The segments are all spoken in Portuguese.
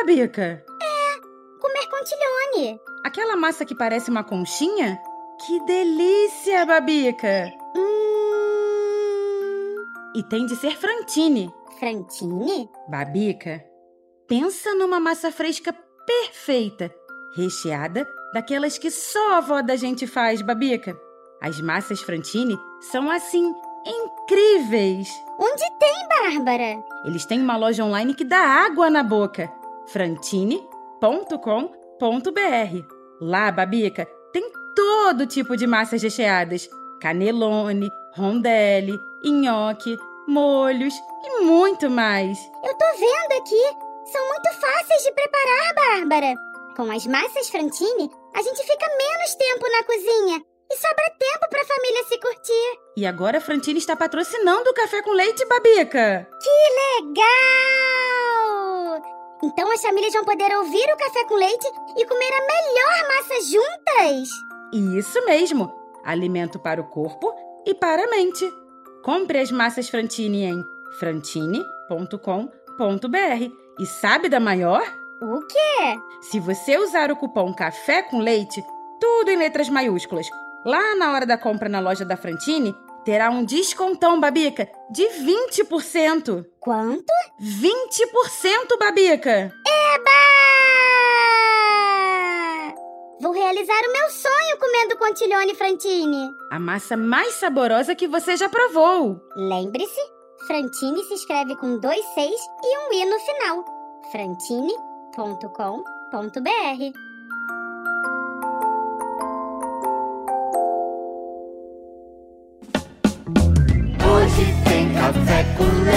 Babica? Comer contilhone. Aquela massa que parece uma conchinha? Que delícia, Babica! Hum. E tem de ser frantine. Frantine? Babica, pensa numa massa fresca perfeita, recheada daquelas que só a avó da gente faz, Babica. As massas frantine são assim incríveis. Onde tem, Bárbara? Eles têm uma loja online que dá água na boca. frantine.com.br. Lá, Babica, tem todo tipo de massas recheadas: canelone, rondelli, nhoque, molhos e muito mais. Eu tô vendo aqui. São muito fáceis de preparar, Bárbara. Com as massas Frantine, a gente fica menos tempo na cozinha e sobra tempo pra família se curtir. E agora a Frantine está patrocinando o café com leite, Babica. Legal! Então as famílias vão poder ouvir o café com leite e comer a melhor massa juntas. Isso mesmo! Alimento para o corpo e para a mente. Compre as massas Frantine em frantine.com.br. E sabe da maior? O quê? Se você usar o cupom Café com Leite, tudo em letras maiúsculas, lá na hora da compra na loja da Frantine, terá um descontão, Babica, de 20%. Quanto? 20%, Babica! Eba! Vou realizar o meu sonho comendo contilhone Frantine. A massa mais saborosa que você já provou. Lembre-se, Frantine se escreve com dois seis e um i no final. frantine.com.br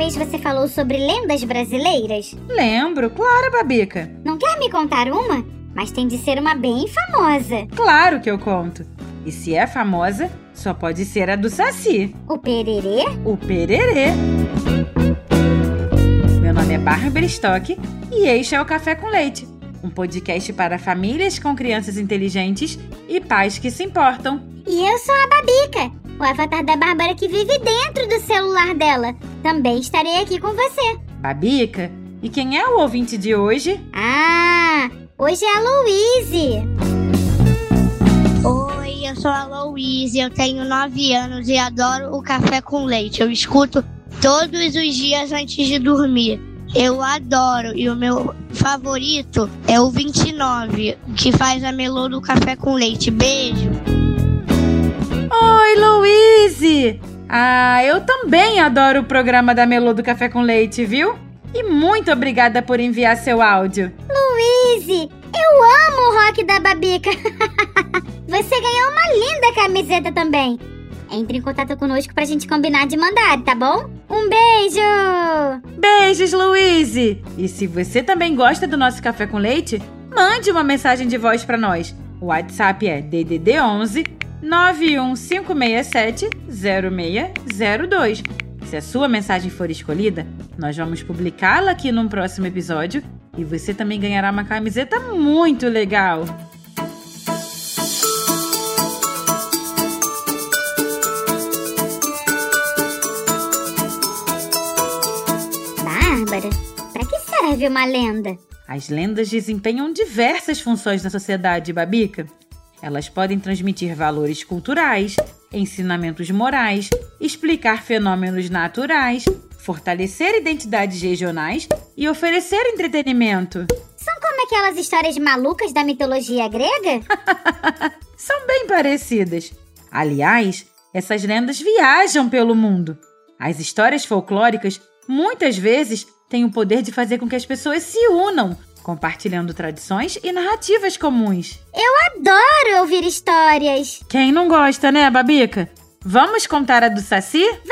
Vez você falou sobre lendas brasileiras? Lembro, claro, Babica. Não quer me contar uma? Mas tem de ser uma bem famosa. Claro que eu conto. E se é famosa, só pode ser a do Saci, O pererê? o Pererê. Meu nome é Bárbara Stock e este é o Café com Leite, um podcast para famílias com crianças inteligentes e pais que se importam. E eu sou a Babica, o avatar da Bárbara que vive dentro do celular dela. Também estarei aqui com você. Babica, e quem é o ouvinte de hoje? Ah, hoje é a Louise. Oi, eu sou a Louise, eu tenho 9 anos e adoro o café com leite. Eu escuto todos os dias antes de dormir. Eu adoro e o meu favorito é o 29, que faz a melô do café com leite. Beijo! Oi, Louise! Ah, eu também adoro o programa da Melô do Café com Leite, viu? E muito obrigada por enviar seu áudio. Louise, eu amo o rock da Babica. Você ganhou uma linda camiseta também. Entre em contato conosco pra gente combinar de mandar, tá bom? Um beijo! Beijos, Louise! E se você também gosta do nosso café com leite, mande uma mensagem de voz para nós. O WhatsApp é DDD 11 91567 0602. Se a sua mensagem for escolhida, nós vamos publicá-la aqui num próximo episódio e você também ganhará uma camiseta muito legal. Bárbara, pra que serve uma lenda? As lendas desempenham diversas funções na sociedade, Babica. Elas podem transmitir valores culturais, ensinamentos morais, explicar fenômenos naturais, fortalecer identidades regionais e oferecer entretenimento. São como aquelas histórias malucas da mitologia grega? São bem parecidas. Aliás, essas lendas viajam pelo mundo. As histórias folclóricas muitas vezes têm o poder de fazer com que as pessoas se unam, compartilhando tradições e narrativas comuns. Adoro ouvir histórias. Quem não gosta, né, Babica? Vamos contar a do Saci? Vamos!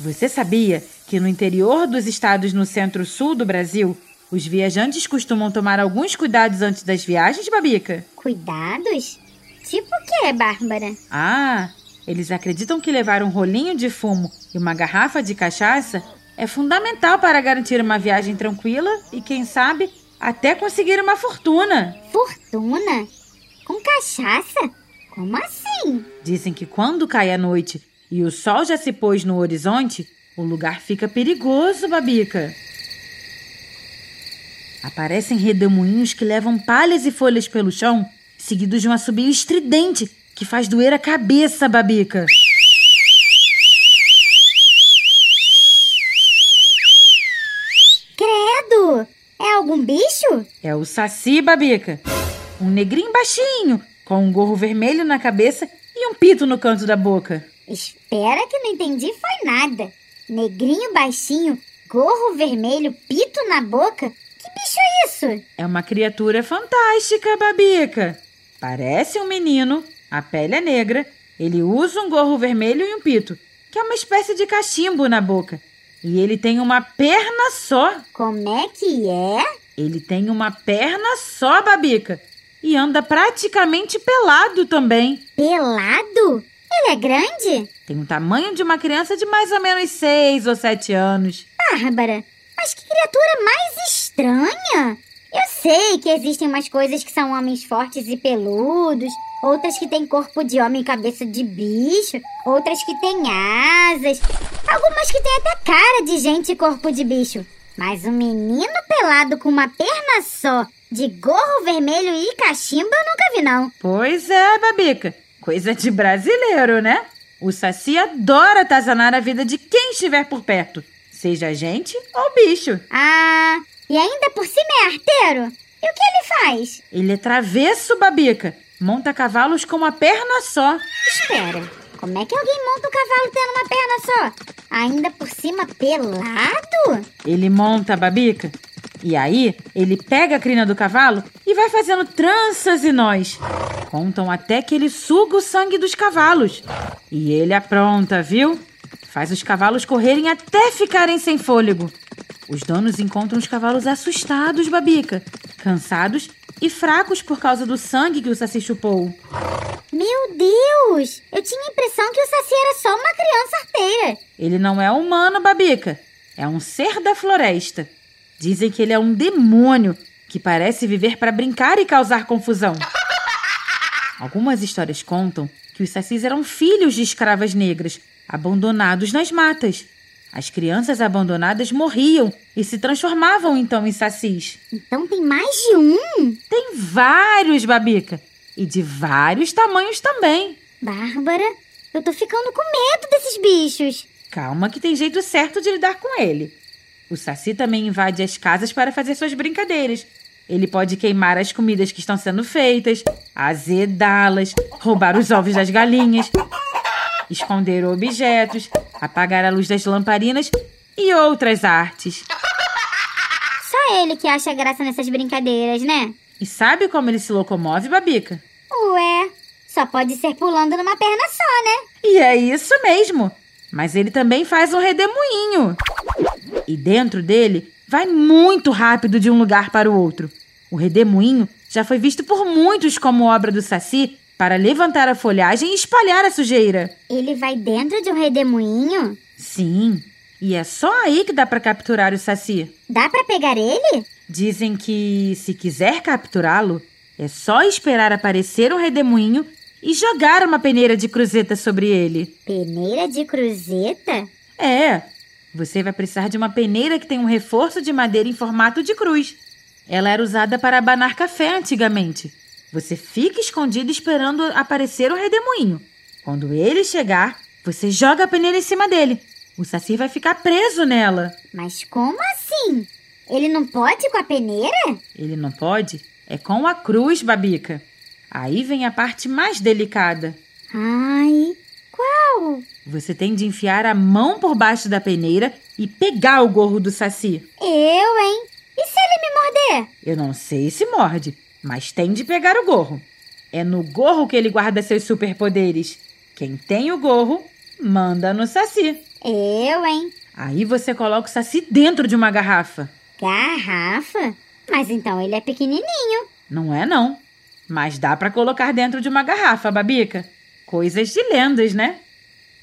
Você sabia que no interior dos estados no centro-sul do Brasil, os viajantes costumam tomar alguns cuidados antes das viagens, Babica? Cuidados? Tipo o que, Bárbara? Ah, eles acreditam que levar um rolinho de fumo e uma garrafa de cachaça é fundamental para garantir uma viagem tranquila e, quem sabe, até conseguir uma fortuna. Fortuna? Com cachaça? Como assim? Dizem que quando cai a noite e o sol já se pôs no horizonte, o lugar fica perigoso, Babica. Aparecem redemoinhos que levam palhas e folhas pelo chão, seguidos de um assobio estridente que faz doer a cabeça, Babica. Credo! É algum bicho? É o Saci, Babica. Um negrinho baixinho, com um gorro vermelho na cabeça e um pito no canto da boca. Espera que não entendi foi nada. Negrinho baixinho, gorro vermelho, pito na boca. Que bicho é isso? É uma criatura fantástica, Babica. Parece um menino, a pele é negra, ele usa um gorro vermelho e um pito, que é uma espécie de cachimbo na boca. E ele tem uma perna só. Como é que é? Ele tem uma perna só, Babica. E anda praticamente pelado também. Pelado? Ele é grande? Tem o tamanho de uma criança de mais ou menos seis ou sete anos. Bárbara, mas que criatura mais estranha! Eu sei que existem umas coisas que são homens fortes e peludos, outras que têm corpo de homem e cabeça de bicho, outras que têm asas, algumas que têm até cara de gente e corpo de bicho. Mas um menino pelado com uma perna só, de gorro vermelho e cachimbo, eu nunca vi, não. Pois é, Babica. Coisa de brasileiro, né? O Saci adora atazanar a vida de quem estiver por perto, seja gente ou bicho. Ah, e ainda por cima é arteiro? E o que ele faz? Ele é travesso, Babica. Monta cavalos com uma perna só. Espera, como é que alguém monta um cavalo tendo uma perna só? Ainda por cima pelado? Ele monta, Babica. E aí, ele pega a crina do cavalo e vai fazendo tranças e nós. Contam até que ele suga o sangue dos cavalos. E ele apronta, viu? Faz os cavalos correrem até ficarem sem fôlego. Os donos encontram os cavalos assustados, Babica, cansados e fracos por causa do sangue que o Saci chupou. Meu Deus! Eu tinha a impressão que o Saci era só uma criança arteira. Ele não é humano, Babica. É um ser da floresta. Dizem que ele é um demônio que parece viver para brincar e causar confusão. Algumas histórias contam que os sacis eram filhos de escravas negras, abandonados nas matas. As crianças abandonadas morriam e se transformavam então em sacis. Então tem mais de um? Tem vários, Babica. E de vários tamanhos também. Bárbara, eu tô ficando com medo desses bichos. Calma que tem jeito certo de lidar com ele. O Saci também invade as casas para fazer suas brincadeiras. Ele pode queimar as comidas que estão sendo feitas, azedá-las, roubar os ovos das galinhas, esconder objetos, apagar a luz das lamparinas e outras artes. Só ele que acha graça nessas brincadeiras, né? E sabe como ele se locomove, Babica? Ué, só pode ser pulando numa perna só, né? E é isso mesmo. Mas ele também faz um redemoinho. E dentro dele vai muito rápido de um lugar para o outro. O redemoinho já foi visto por muitos como obra do Saci para levantar a folhagem e espalhar a sujeira. Ele vai dentro de um redemoinho? Sim, e é só aí que dá para capturar o Saci. Dá para pegar ele? Dizem que, se quiser capturá-lo, é só esperar aparecer um redemoinho e jogar uma peneira de cruzeta sobre ele. Peneira de cruzeta? É, você vai precisar de uma peneira que tem um reforço de madeira em formato de cruz. Ela era usada para abanar café antigamente. Você fica escondido esperando aparecer o redemoinho. Quando ele chegar, você joga a peneira em cima dele. O Saci vai ficar preso nela. Mas como assim? Ele não pode com a peneira? Ele não pode? É com a cruz, Babica. Aí vem a parte mais delicada. Ai, qual? Você tem de enfiar a mão por baixo da peneira e pegar o gorro do Saci. Eu, hein? E se ele me morder? Eu não sei se morde, mas tem de pegar o gorro. É no gorro que ele guarda seus superpoderes. Quem tem o gorro, manda no Saci. Eu, hein? Aí você coloca o saci dentro de uma garrafa. Garrafa? Mas então ele é pequenininho. Não é não. Mas dá para colocar dentro de uma garrafa, Babica. Coisas de lendas, né?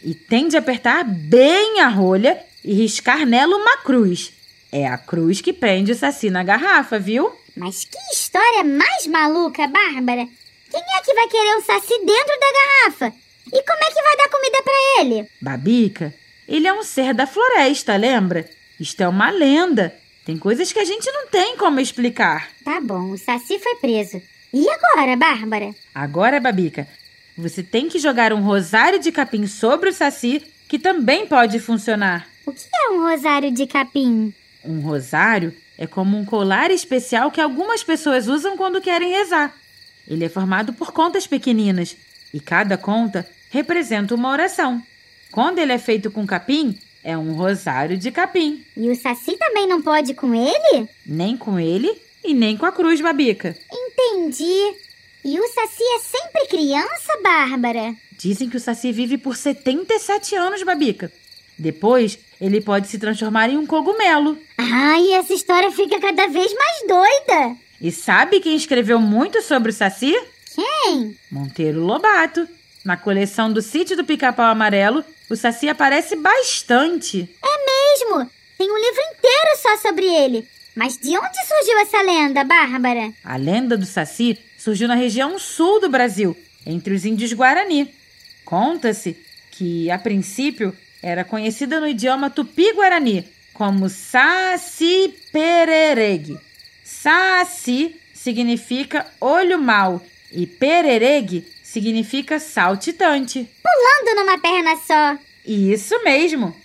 E tem de apertar bem a rolha e riscar nela uma cruz. É a cruz que prende o saci na garrafa, viu? Mas que história mais maluca, Bárbara! Quem é que vai querer um saci dentro da garrafa? E como é que vai dar comida para ele? Babica, ele é um ser da floresta, lembra? Isto é uma lenda. Tem coisas que a gente não tem como explicar. Tá bom, o saci foi preso. E agora, Bárbara? Agora, Babica, você tem que jogar um rosário de capim sobre o saci, que também pode funcionar. O que é um rosário de capim? Um rosário é como um colar especial que algumas pessoas usam quando querem rezar. Ele é formado por contas pequeninas e cada conta representa uma oração. Quando ele é feito com capim, é um rosário de capim. E o saci também não pode com ele? Nem com ele e nem com a cruz, Babica. Entendi. E o saci é sempre criança, Bárbara? Dizem que o saci vive por 77 anos, Babica. Depois, ele pode se transformar em um cogumelo. Ai, essa história fica cada vez mais doida. E sabe quem escreveu muito sobre o saci? Quem? Monteiro Lobato. Na coleção do Sítio do Pica-Pau Amarelo, o saci aparece bastante. É mesmo. Tem um livro inteiro só sobre ele. Mas de onde surgiu essa lenda, Bárbara? A lenda do saci surgiu na região sul do Brasil, entre os índios Guarani. Conta-se que, a princípio, era conhecida no idioma tupi-guarani como Saci Pereregue. Saci significa olho mau e pereregue significa saltitante. Pulando numa perna só. Isso mesmo.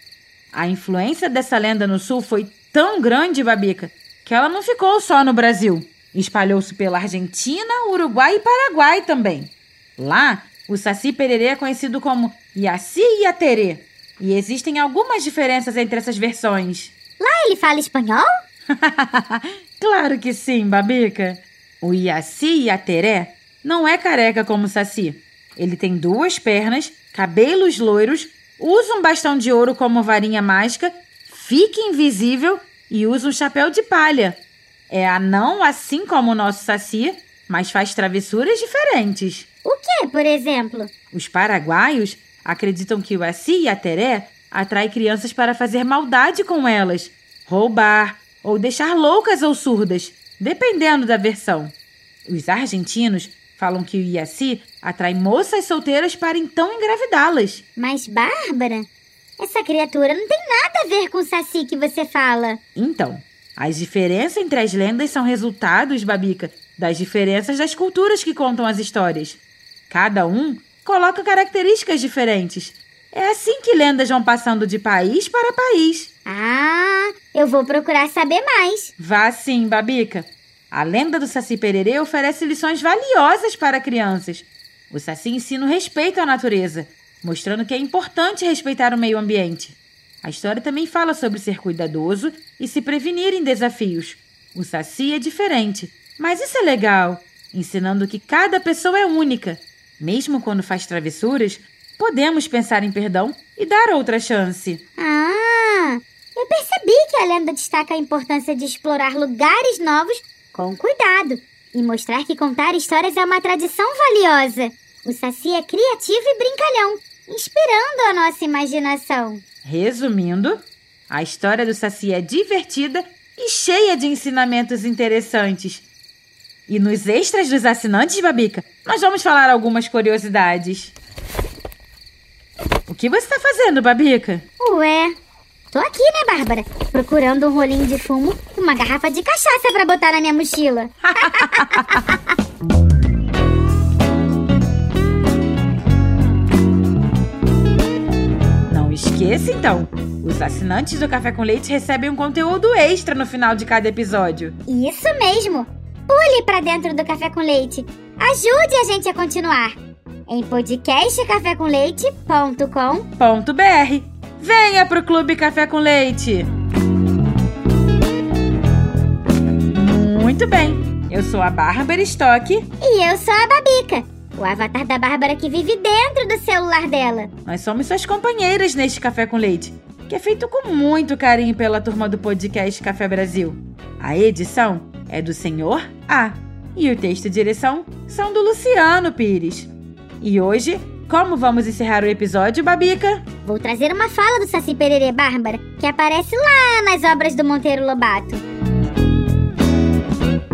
A influência dessa lenda no sul foi tão grande, Babica, que ela não ficou só no Brasil. Espalhou-se pela Argentina, Uruguai e Paraguai também. Lá, o Saci Pererê é conhecido como Iaci Iaterê. E existem algumas diferenças entre essas versões. Lá ele fala espanhol? claro que sim, Babica. O Iaci Iateré não é careca como o Saci. Ele tem duas pernas, cabelos loiros, usa um bastão de ouro como varinha mágica, fica invisível e usa um chapéu de palha. É anão assim como o nosso Saci, mas faz travessuras diferentes. O que, por exemplo? Os paraguaios acreditam que o Assi e a Teré atrai crianças para fazer maldade com elas, roubar ou deixar loucas ou surdas, dependendo da versão. Os argentinos falam que o Iaci atrai moças solteiras para então engravidá-las. Mas, Bárbara, essa criatura não tem nada a ver com o Saci que você fala. Então, as diferenças entre as lendas são resultados, Babica, das diferenças das culturas que contam as histórias. Cada um coloca características diferentes. É assim que lendas vão passando de país para país. Ah, eu vou procurar saber mais. Vá sim, Babica. A lenda do Saci Pererê oferece lições valiosas para crianças. O Saci ensina o respeito à natureza, mostrando que é importante respeitar o meio ambiente. A história também fala sobre ser cuidadoso e se prevenir em desafios. O Saci é diferente, mas isso é legal, ensinando que cada pessoa é única. Mesmo quando faz travessuras, podemos pensar em perdão e dar outra chance. Ah, eu percebi que a lenda destaca a importância de explorar lugares novos com cuidado e mostrar que contar histórias é uma tradição valiosa. O Saci é criativo e brincalhão, inspirando a nossa imaginação. Resumindo, a história do Saci é divertida e cheia de ensinamentos interessantes. E nos extras dos assinantes, Babica, nós vamos falar algumas curiosidades. O que você está fazendo, Babica? Ué, Tô aqui, né, Bárbara? Procurando um rolinho de fumo e uma garrafa de cachaça para botar na minha mochila. Não esqueça, então. Os assinantes do Café com Leite recebem um conteúdo extra no final de cada episódio. Isso mesmo. Pule para dentro do Café com Leite. Ajude a gente a continuar. Em podcastcafécomleite.com.br Venha pro Clube Café com Leite! Muito bem, eu sou a Bárbara Stock. E eu sou a Babica. O avatar da Bárbara que vive dentro do celular dela. Nós somos suas companheiras neste Café com Leite, que é feito com muito carinho pela turma do podcast Café Brasil. A edição é do Senhor A e o texto e direção são do Luciano Pires. E hoje, como vamos encerrar o episódio, Babica? Vou trazer uma fala do Saci Pererê Bárbara que aparece lá nas obras do Monteiro Lobato.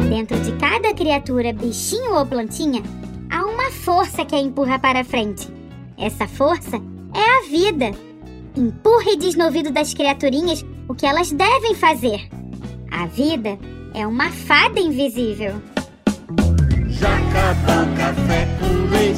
Dentro de cada criatura, bichinho ou plantinha, há uma força que a empurra para frente. Essa força é a vida. Empurra e diz no ouvido das criaturinhas o que elas devem fazer. A vida é uma fada invisível. Acabou o café com leite